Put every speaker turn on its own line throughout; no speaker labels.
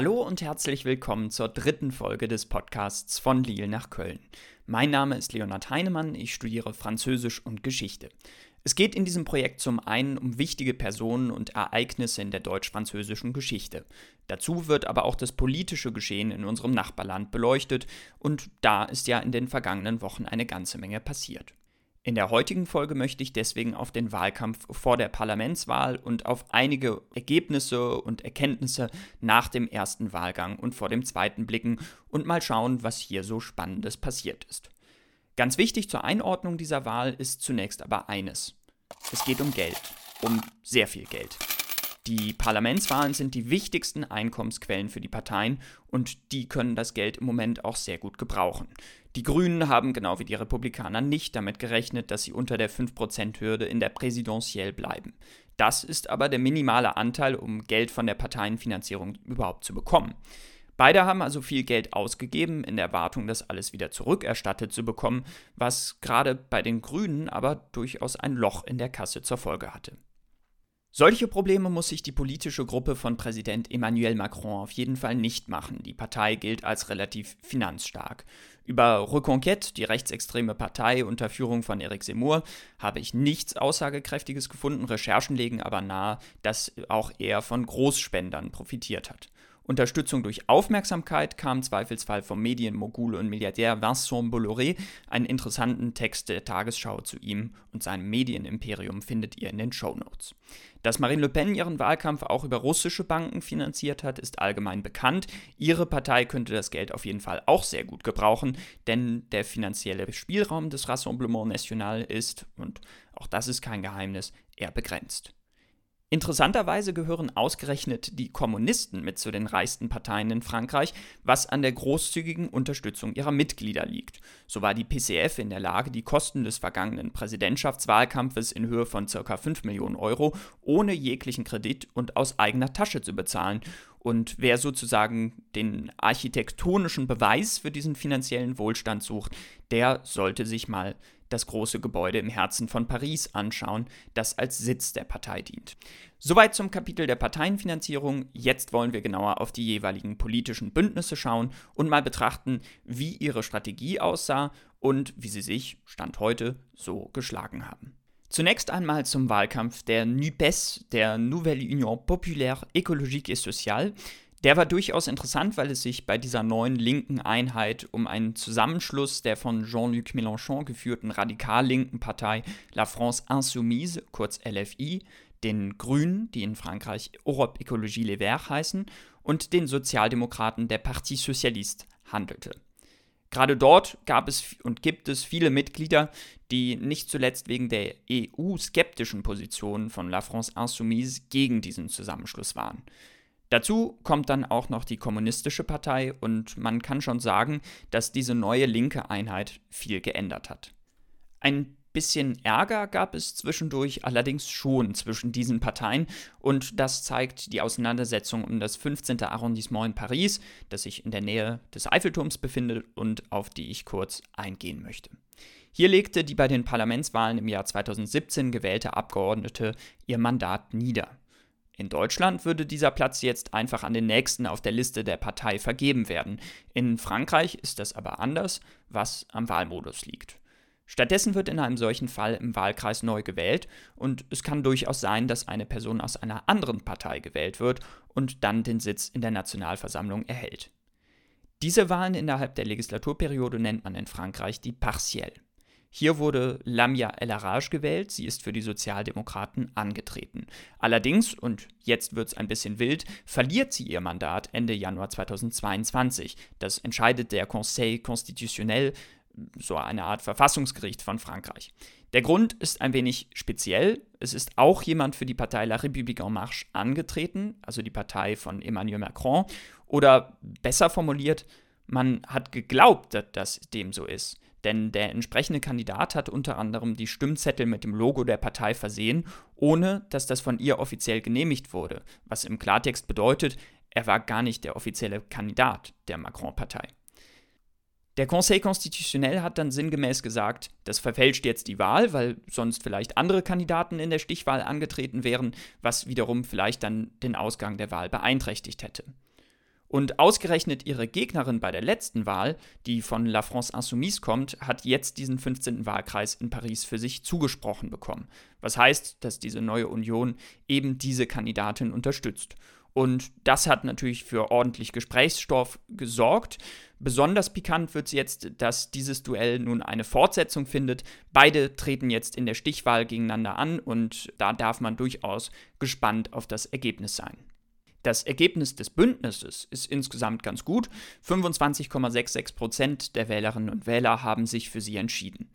Hallo und herzlich willkommen zur dritten Folge des Podcasts von Lille nach Köln. Mein Name ist Leonhard Heinemann, ich studiere Französisch und Geschichte. Es geht in diesem Projekt zum einen um wichtige Personen und Ereignisse in der deutsch-französischen Geschichte. Dazu wird aber auch das politische Geschehen in unserem Nachbarland beleuchtet und da ist ja in den vergangenen Wochen eine ganze Menge passiert. In der heutigen Folge möchte ich deswegen auf den Wahlkampf vor der Parlamentswahl und auf einige Ergebnisse und Erkenntnisse nach dem ersten Wahlgang und vor dem zweiten blicken und mal schauen, was hier so Spannendes passiert ist. Ganz wichtig zur Einordnung dieser Wahl ist zunächst aber eines. Es geht um Geld, um sehr viel Geld. Die Parlamentswahlen sind die wichtigsten Einkommensquellen für die Parteien und die können das Geld im Moment auch sehr gut gebrauchen. Die Grünen haben genau wie die Republikaner nicht damit gerechnet, dass sie unter der 5%-Hürde in der Präsidentielle bleiben. Das ist aber der minimale Anteil, um Geld von der Parteienfinanzierung überhaupt zu bekommen. Beide haben also viel Geld ausgegeben, in der Erwartung, das alles wieder zurückerstattet zu bekommen, was gerade bei den Grünen aber durchaus ein Loch in der Kasse zur Folge hatte. Solche Probleme muss sich die politische Gruppe von Präsident Emmanuel Macron auf jeden Fall nicht machen. Die Partei gilt als relativ finanzstark. Über Reconquête, die rechtsextreme Partei unter Führung von Eric Zemmour, habe ich nichts Aussagekräftiges gefunden. Recherchen legen aber nahe, dass auch er von Großspendern profitiert hat. Unterstützung durch Aufmerksamkeit kam zweifelsfall vom Medienmogul und Milliardär Vincent Bolloré. Einen interessanten Text der Tagesschau zu ihm und seinem Medienimperium findet ihr in den Show Notes. Dass Marine Le Pen ihren Wahlkampf auch über russische Banken finanziert hat, ist allgemein bekannt. Ihre Partei könnte das Geld auf jeden Fall auch sehr gut gebrauchen, denn der finanzielle Spielraum des Rassemblement National ist, und auch das ist kein Geheimnis, eher begrenzt. Interessanterweise gehören ausgerechnet die Kommunisten mit zu den reichsten Parteien in Frankreich, was an der großzügigen Unterstützung ihrer Mitglieder liegt. So war die PCF in der Lage, die Kosten des vergangenen Präsidentschaftswahlkampfes in Höhe von ca. 5 Millionen Euro ohne jeglichen Kredit und aus eigener Tasche zu bezahlen. Und wer sozusagen den architektonischen Beweis für diesen finanziellen Wohlstand sucht, der sollte sich mal das große Gebäude im Herzen von Paris anschauen, das als Sitz der Partei dient. Soweit zum Kapitel der Parteienfinanzierung. Jetzt wollen wir genauer auf die jeweiligen politischen Bündnisse schauen und mal betrachten, wie ihre Strategie aussah und wie sie sich, Stand heute, so geschlagen haben. Zunächst einmal zum Wahlkampf der NUPES, der Nouvelle Union Populaire Écologique et Sociale, der war durchaus interessant, weil es sich bei dieser neuen linken Einheit um einen Zusammenschluss der von Jean-Luc Mélenchon geführten radikal-linken Partei La France Insoumise, kurz LFI, den Grünen, die in Frankreich Europe Écologie Les Verts heißen, und den Sozialdemokraten der Parti Socialiste handelte. Gerade dort gab es und gibt es viele Mitglieder, die nicht zuletzt wegen der EU-skeptischen Position von La France Insoumise gegen diesen Zusammenschluss waren. Dazu kommt dann auch noch die Kommunistische Partei und man kann schon sagen, dass diese neue linke Einheit viel geändert hat. Ein bisschen Ärger gab es zwischendurch allerdings schon zwischen diesen Parteien und das zeigt die Auseinandersetzung um das 15. Arrondissement in Paris, das sich in der Nähe des Eiffelturms befindet und auf die ich kurz eingehen möchte. Hier legte die bei den Parlamentswahlen im Jahr 2017 gewählte Abgeordnete ihr Mandat nieder. In Deutschland würde dieser Platz jetzt einfach an den nächsten auf der Liste der Partei vergeben werden. In Frankreich ist das aber anders, was am Wahlmodus liegt. Stattdessen wird in einem solchen Fall im Wahlkreis neu gewählt und es kann durchaus sein, dass eine Person aus einer anderen Partei gewählt wird und dann den Sitz in der Nationalversammlung erhält. Diese Wahlen innerhalb der Legislaturperiode nennt man in Frankreich die partielle. Hier wurde Lamia El Araj gewählt, sie ist für die Sozialdemokraten angetreten. Allerdings, und jetzt wird es ein bisschen wild, verliert sie ihr Mandat Ende Januar 2022. Das entscheidet der Conseil Constitutionnel, so eine Art Verfassungsgericht von Frankreich. Der Grund ist ein wenig speziell. Es ist auch jemand für die Partei La République en Marche angetreten, also die Partei von Emmanuel Macron. Oder besser formuliert, man hat geglaubt, dass das dem so ist. Denn der entsprechende Kandidat hat unter anderem die Stimmzettel mit dem Logo der Partei versehen, ohne dass das von ihr offiziell genehmigt wurde, was im Klartext bedeutet, er war gar nicht der offizielle Kandidat der Macron-Partei. Der Conseil Constitutionnel hat dann sinngemäß gesagt, das verfälscht jetzt die Wahl, weil sonst vielleicht andere Kandidaten in der Stichwahl angetreten wären, was wiederum vielleicht dann den Ausgang der Wahl beeinträchtigt hätte. Und ausgerechnet ihre Gegnerin bei der letzten Wahl, die von La France Insoumise kommt, hat jetzt diesen 15. Wahlkreis in Paris für sich zugesprochen bekommen. Was heißt, dass diese neue Union eben diese Kandidatin unterstützt. Und das hat natürlich für ordentlich Gesprächsstoff gesorgt. Besonders pikant wird es jetzt, dass dieses Duell nun eine Fortsetzung findet. Beide treten jetzt in der Stichwahl gegeneinander an und da darf man durchaus gespannt auf das Ergebnis sein. Das Ergebnis des Bündnisses ist insgesamt ganz gut. 25,66 Prozent der Wählerinnen und Wähler haben sich für sie entschieden.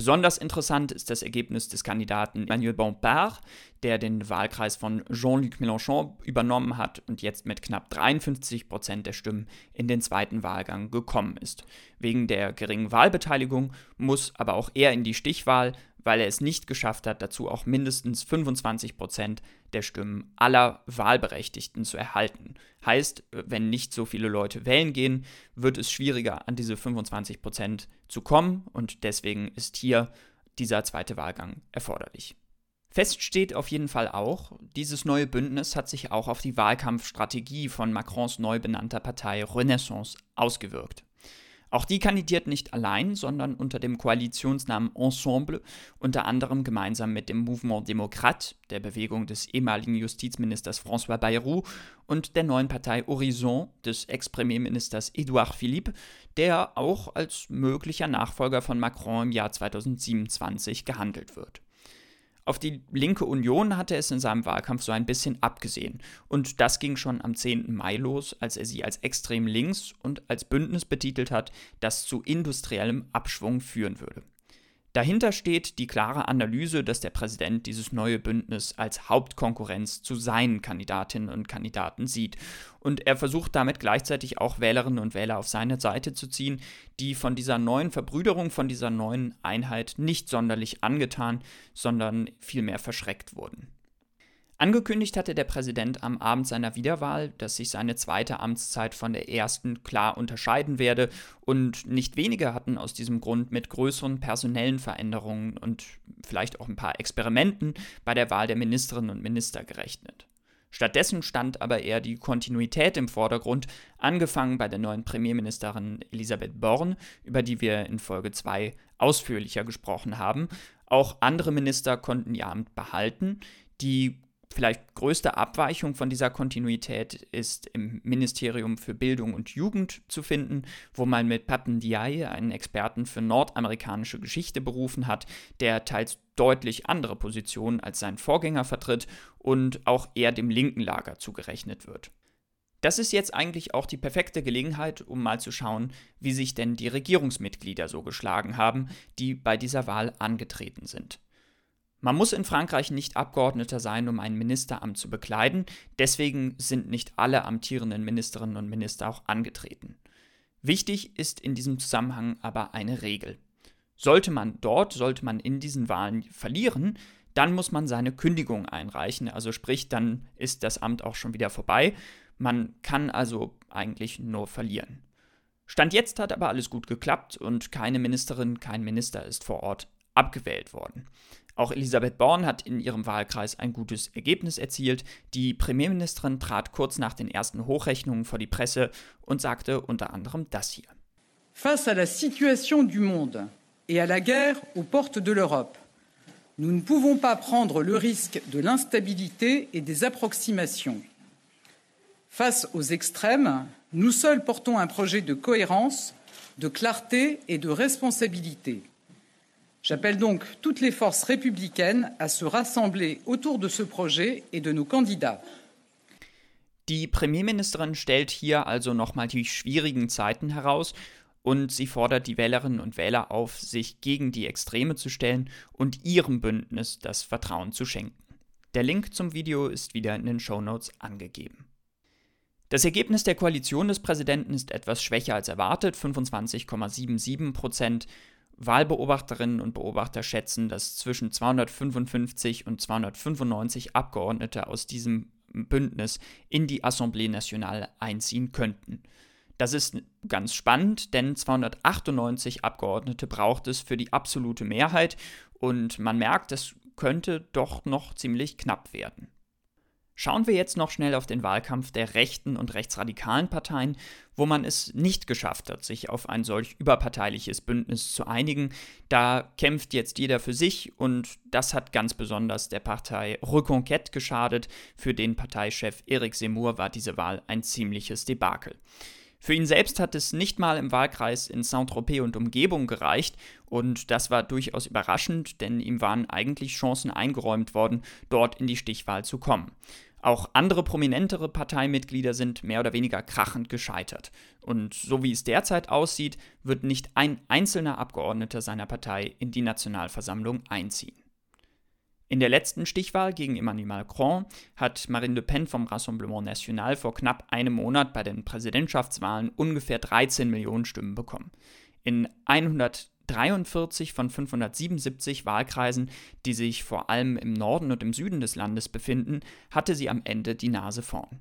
Besonders interessant ist das Ergebnis des Kandidaten Emmanuel Bompard, der den Wahlkreis von Jean-Luc Mélenchon übernommen hat und jetzt mit knapp 53 Prozent der Stimmen in den zweiten Wahlgang gekommen ist. Wegen der geringen Wahlbeteiligung muss aber auch er in die Stichwahl, weil er es nicht geschafft hat, dazu auch mindestens 25 Prozent der Stimmen aller Wahlberechtigten zu erhalten. Heißt, wenn nicht so viele Leute wählen gehen, wird es schwieriger, an diese 25 Prozent zu kommen und deswegen ist hier dieser zweite Wahlgang erforderlich. Fest steht auf jeden Fall auch, dieses neue Bündnis hat sich auch auf die Wahlkampfstrategie von Macrons neu benannter Partei Renaissance ausgewirkt. Auch die kandidiert nicht allein, sondern unter dem Koalitionsnamen Ensemble, unter anderem gemeinsam mit dem Mouvement Démocrate, der Bewegung des ehemaligen Justizministers François Bayrou und der neuen Partei Horizon des Ex-Premierministers Edouard Philippe, der auch als möglicher Nachfolger von Macron im Jahr 2027 gehandelt wird. Auf die linke Union hatte es in seinem Wahlkampf so ein bisschen abgesehen. Und das ging schon am 10. Mai los, als er sie als extrem links und als Bündnis betitelt hat, das zu industriellem Abschwung führen würde. Dahinter steht die klare Analyse, dass der Präsident dieses neue Bündnis als Hauptkonkurrenz zu seinen Kandidatinnen und Kandidaten sieht. Und er versucht damit gleichzeitig auch Wählerinnen und Wähler auf seine Seite zu ziehen, die von dieser neuen Verbrüderung, von dieser neuen Einheit nicht sonderlich angetan, sondern vielmehr verschreckt wurden. Angekündigt hatte der Präsident am Abend seiner Wiederwahl, dass sich seine zweite Amtszeit von der ersten klar unterscheiden werde, und nicht wenige hatten aus diesem Grund mit größeren personellen Veränderungen und vielleicht auch ein paar Experimenten bei der Wahl der Ministerinnen und Minister gerechnet. Stattdessen stand aber eher die Kontinuität im Vordergrund, angefangen bei der neuen Premierministerin Elisabeth Born, über die wir in Folge 2 ausführlicher gesprochen haben. Auch andere Minister konnten ihr Amt behalten. Die vielleicht größte Abweichung von dieser Kontinuität ist im Ministerium für Bildung und Jugend zu finden, wo man mit Papen Diaye einen Experten für nordamerikanische Geschichte berufen hat, der teils deutlich andere Positionen als sein Vorgänger vertritt und auch eher dem linken Lager zugerechnet wird. Das ist jetzt eigentlich auch die perfekte Gelegenheit, um mal zu schauen, wie sich denn die Regierungsmitglieder so geschlagen haben, die bei dieser Wahl angetreten sind. Man muss in Frankreich nicht Abgeordneter sein, um ein Ministeramt zu bekleiden, deswegen sind nicht alle amtierenden Ministerinnen und Minister auch angetreten. Wichtig ist in diesem Zusammenhang aber eine Regel. Sollte man dort, sollte man in diesen Wahlen verlieren, dann muss man seine Kündigung einreichen, also sprich, dann ist das Amt auch schon wieder vorbei. Man kann also eigentlich nur verlieren. Stand jetzt hat aber alles gut geklappt und keine Ministerin, kein Minister ist vor Ort abgewählt worden. Auch Elisabeth Born hat in ihrem Wahlkreis ein gutes Ergebnis erzielt. Die Premierministerin trat kurz nach den ersten Hochrechnungen vor die Presse und sagte unter anderem das hier.
Face à la situation du monde et à la guerre aux portes de l'Europe, nous ne pouvons pas prendre le risque de l'instabilité et des approximations. Face aux extrêmes, nous seuls portons un projet de cohérence, de clarté et de responsabilité. J'appelle donc toutes les forces républicaines à se rassembler autour de ce projet et de nos candidats.
Die Premierministerin stellt hier also nochmal die schwierigen Zeiten heraus und sie fordert die Wählerinnen und Wähler auf, sich gegen die Extreme zu stellen und ihrem Bündnis das Vertrauen zu schenken. Der Link zum Video ist wieder in den Shownotes angegeben. Das Ergebnis der Koalition des Präsidenten ist etwas schwächer als erwartet, 25,77 Prozent. Wahlbeobachterinnen und Beobachter schätzen, dass zwischen 255 und 295 Abgeordnete aus diesem Bündnis in die Assemblée Nationale einziehen könnten. Das ist ganz spannend, denn 298 Abgeordnete braucht es für die absolute Mehrheit und man merkt, es könnte doch noch ziemlich knapp werden. Schauen wir jetzt noch schnell auf den Wahlkampf der rechten und rechtsradikalen Parteien, wo man es nicht geschafft hat, sich auf ein solch überparteiliches Bündnis zu einigen. Da kämpft jetzt jeder für sich und das hat ganz besonders der Partei Reconquête geschadet. Für den Parteichef Eric Seymour war diese Wahl ein ziemliches Debakel. Für ihn selbst hat es nicht mal im Wahlkreis in Saint-Tropez und Umgebung gereicht und das war durchaus überraschend, denn ihm waren eigentlich Chancen eingeräumt worden, dort in die Stichwahl zu kommen. Auch andere prominentere Parteimitglieder sind mehr oder weniger krachend gescheitert. Und so wie es derzeit aussieht, wird nicht ein einzelner Abgeordneter seiner Partei in die Nationalversammlung einziehen. In der letzten Stichwahl gegen Emmanuel Macron hat Marine Le Pen vom Rassemblement National vor knapp einem Monat bei den Präsidentschaftswahlen ungefähr 13 Millionen Stimmen bekommen. In 100 43 von 577 Wahlkreisen, die sich vor allem im Norden und im Süden des Landes befinden, hatte sie am Ende die Nase vorn.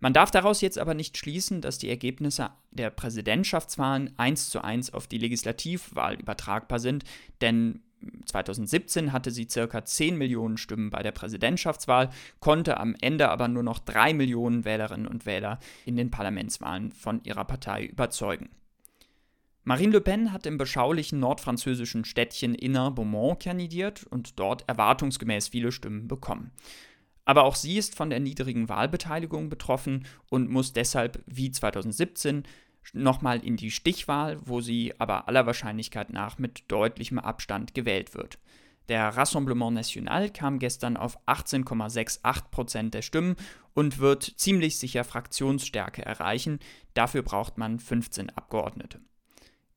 Man darf daraus jetzt aber nicht schließen, dass die Ergebnisse der Präsidentschaftswahlen eins zu eins auf die Legislativwahl übertragbar sind, denn 2017 hatte sie circa 10 Millionen Stimmen bei der Präsidentschaftswahl, konnte am Ende aber nur noch 3 Millionen Wählerinnen und Wähler in den Parlamentswahlen von ihrer Partei überzeugen. Marine Le Pen hat im beschaulichen nordfranzösischen Städtchen Inner-Beaumont kandidiert und dort erwartungsgemäß viele Stimmen bekommen. Aber auch sie ist von der niedrigen Wahlbeteiligung betroffen und muss deshalb wie 2017 nochmal in die Stichwahl, wo sie aber aller Wahrscheinlichkeit nach mit deutlichem Abstand gewählt wird. Der Rassemblement National kam gestern auf 18,68 Prozent der Stimmen und wird ziemlich sicher Fraktionsstärke erreichen. Dafür braucht man 15 Abgeordnete.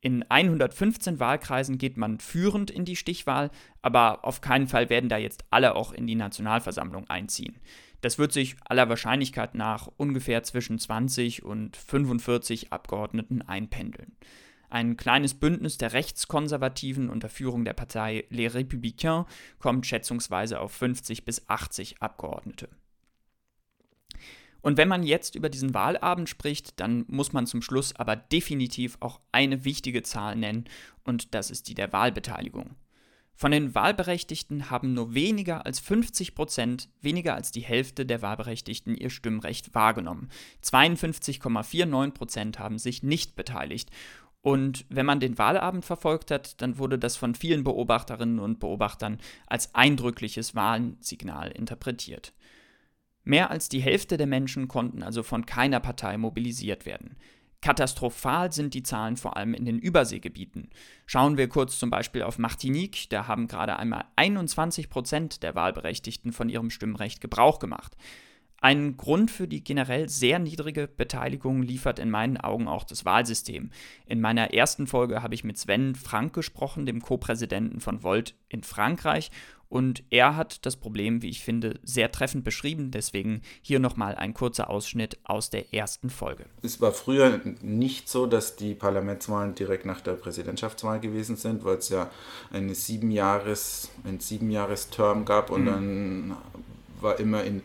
In 115 Wahlkreisen geht man führend in die Stichwahl, aber auf keinen Fall werden da jetzt alle auch in die Nationalversammlung einziehen. Das wird sich aller Wahrscheinlichkeit nach ungefähr zwischen 20 und 45 Abgeordneten einpendeln. Ein kleines Bündnis der Rechtskonservativen unter Führung der Partei Les Républicains kommt schätzungsweise auf 50 bis 80 Abgeordnete. Und wenn man jetzt über diesen Wahlabend spricht, dann muss man zum Schluss aber definitiv auch eine wichtige Zahl nennen, und das ist die der Wahlbeteiligung. Von den Wahlberechtigten haben nur weniger als 50 Prozent, weniger als die Hälfte der Wahlberechtigten ihr Stimmrecht wahrgenommen. 52,49 Prozent haben sich nicht beteiligt. Und wenn man den Wahlabend verfolgt hat, dann wurde das von vielen Beobachterinnen und Beobachtern als eindrückliches Wahlsignal interpretiert. Mehr als die Hälfte der Menschen konnten also von keiner Partei mobilisiert werden. Katastrophal sind die Zahlen vor allem in den Überseegebieten. Schauen wir kurz zum Beispiel auf Martinique, da haben gerade einmal 21 Prozent der Wahlberechtigten von ihrem Stimmrecht Gebrauch gemacht. Ein Grund für die generell sehr niedrige Beteiligung liefert in meinen Augen auch das Wahlsystem. In meiner ersten Folge habe ich mit Sven Frank gesprochen, dem Co-Präsidenten von Volt in Frankreich, und er hat das Problem, wie ich finde, sehr treffend beschrieben. Deswegen hier nochmal ein kurzer Ausschnitt aus der ersten Folge.
Es war früher nicht so, dass die Parlamentswahlen direkt nach der Präsidentschaftswahl gewesen sind, weil es ja eine Siebenjahres, ein Siebenjahres-Term gab und mhm. dann war immer in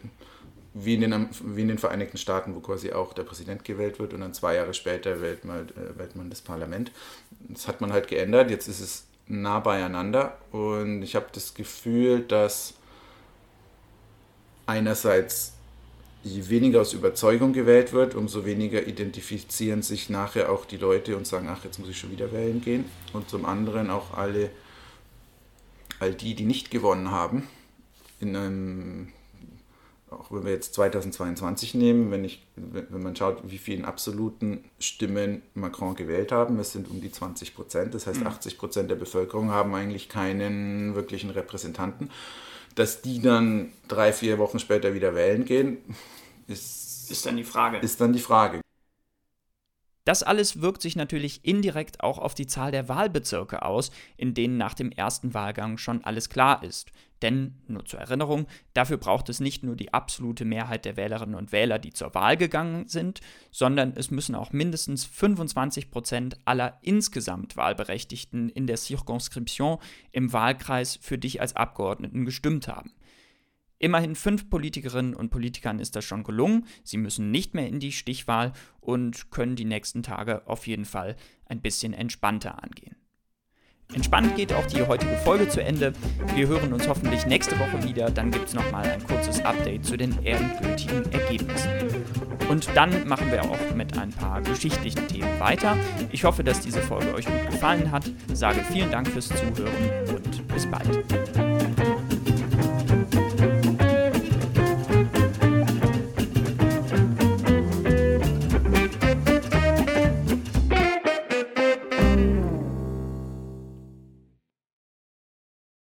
wie in, den, wie in den Vereinigten Staaten, wo quasi auch der Präsident gewählt wird und dann zwei Jahre später wählt man, äh, wählt man das Parlament. Das hat man halt geändert. Jetzt ist es nah beieinander und ich habe das Gefühl, dass einerseits je weniger aus Überzeugung gewählt wird, umso weniger identifizieren sich nachher auch die Leute und sagen, ach, jetzt muss ich schon wieder wählen gehen. Und zum anderen auch alle, all die, die nicht gewonnen haben, in einem auch wenn wir jetzt 2022 nehmen, wenn, ich, wenn man schaut, wie vielen absoluten Stimmen Macron gewählt haben, es sind um die 20 Prozent, das heißt 80 mhm. Prozent der Bevölkerung haben eigentlich keinen wirklichen Repräsentanten. Dass die dann drei, vier Wochen später wieder wählen gehen, ist,
ist dann die Frage.
Ist dann die Frage.
Das alles wirkt sich natürlich indirekt auch auf die Zahl der Wahlbezirke aus, in denen nach dem ersten Wahlgang schon alles klar ist. Denn, nur zur Erinnerung, dafür braucht es nicht nur die absolute Mehrheit der Wählerinnen und Wähler, die zur Wahl gegangen sind, sondern es müssen auch mindestens 25 Prozent aller insgesamt Wahlberechtigten in der Circonscription im Wahlkreis für dich als Abgeordneten gestimmt haben. Immerhin fünf Politikerinnen und Politikern ist das schon gelungen. Sie müssen nicht mehr in die Stichwahl und können die nächsten Tage auf jeden Fall ein bisschen entspannter angehen. Entspannt geht auch die heutige Folge zu Ende. Wir hören uns hoffentlich nächste Woche wieder. Dann gibt es nochmal ein kurzes Update zu den endgültigen Ergebnissen. Und dann machen wir auch mit ein paar geschichtlichen Themen weiter. Ich hoffe, dass diese Folge euch gut gefallen hat. Sage vielen Dank fürs Zuhören und bis bald.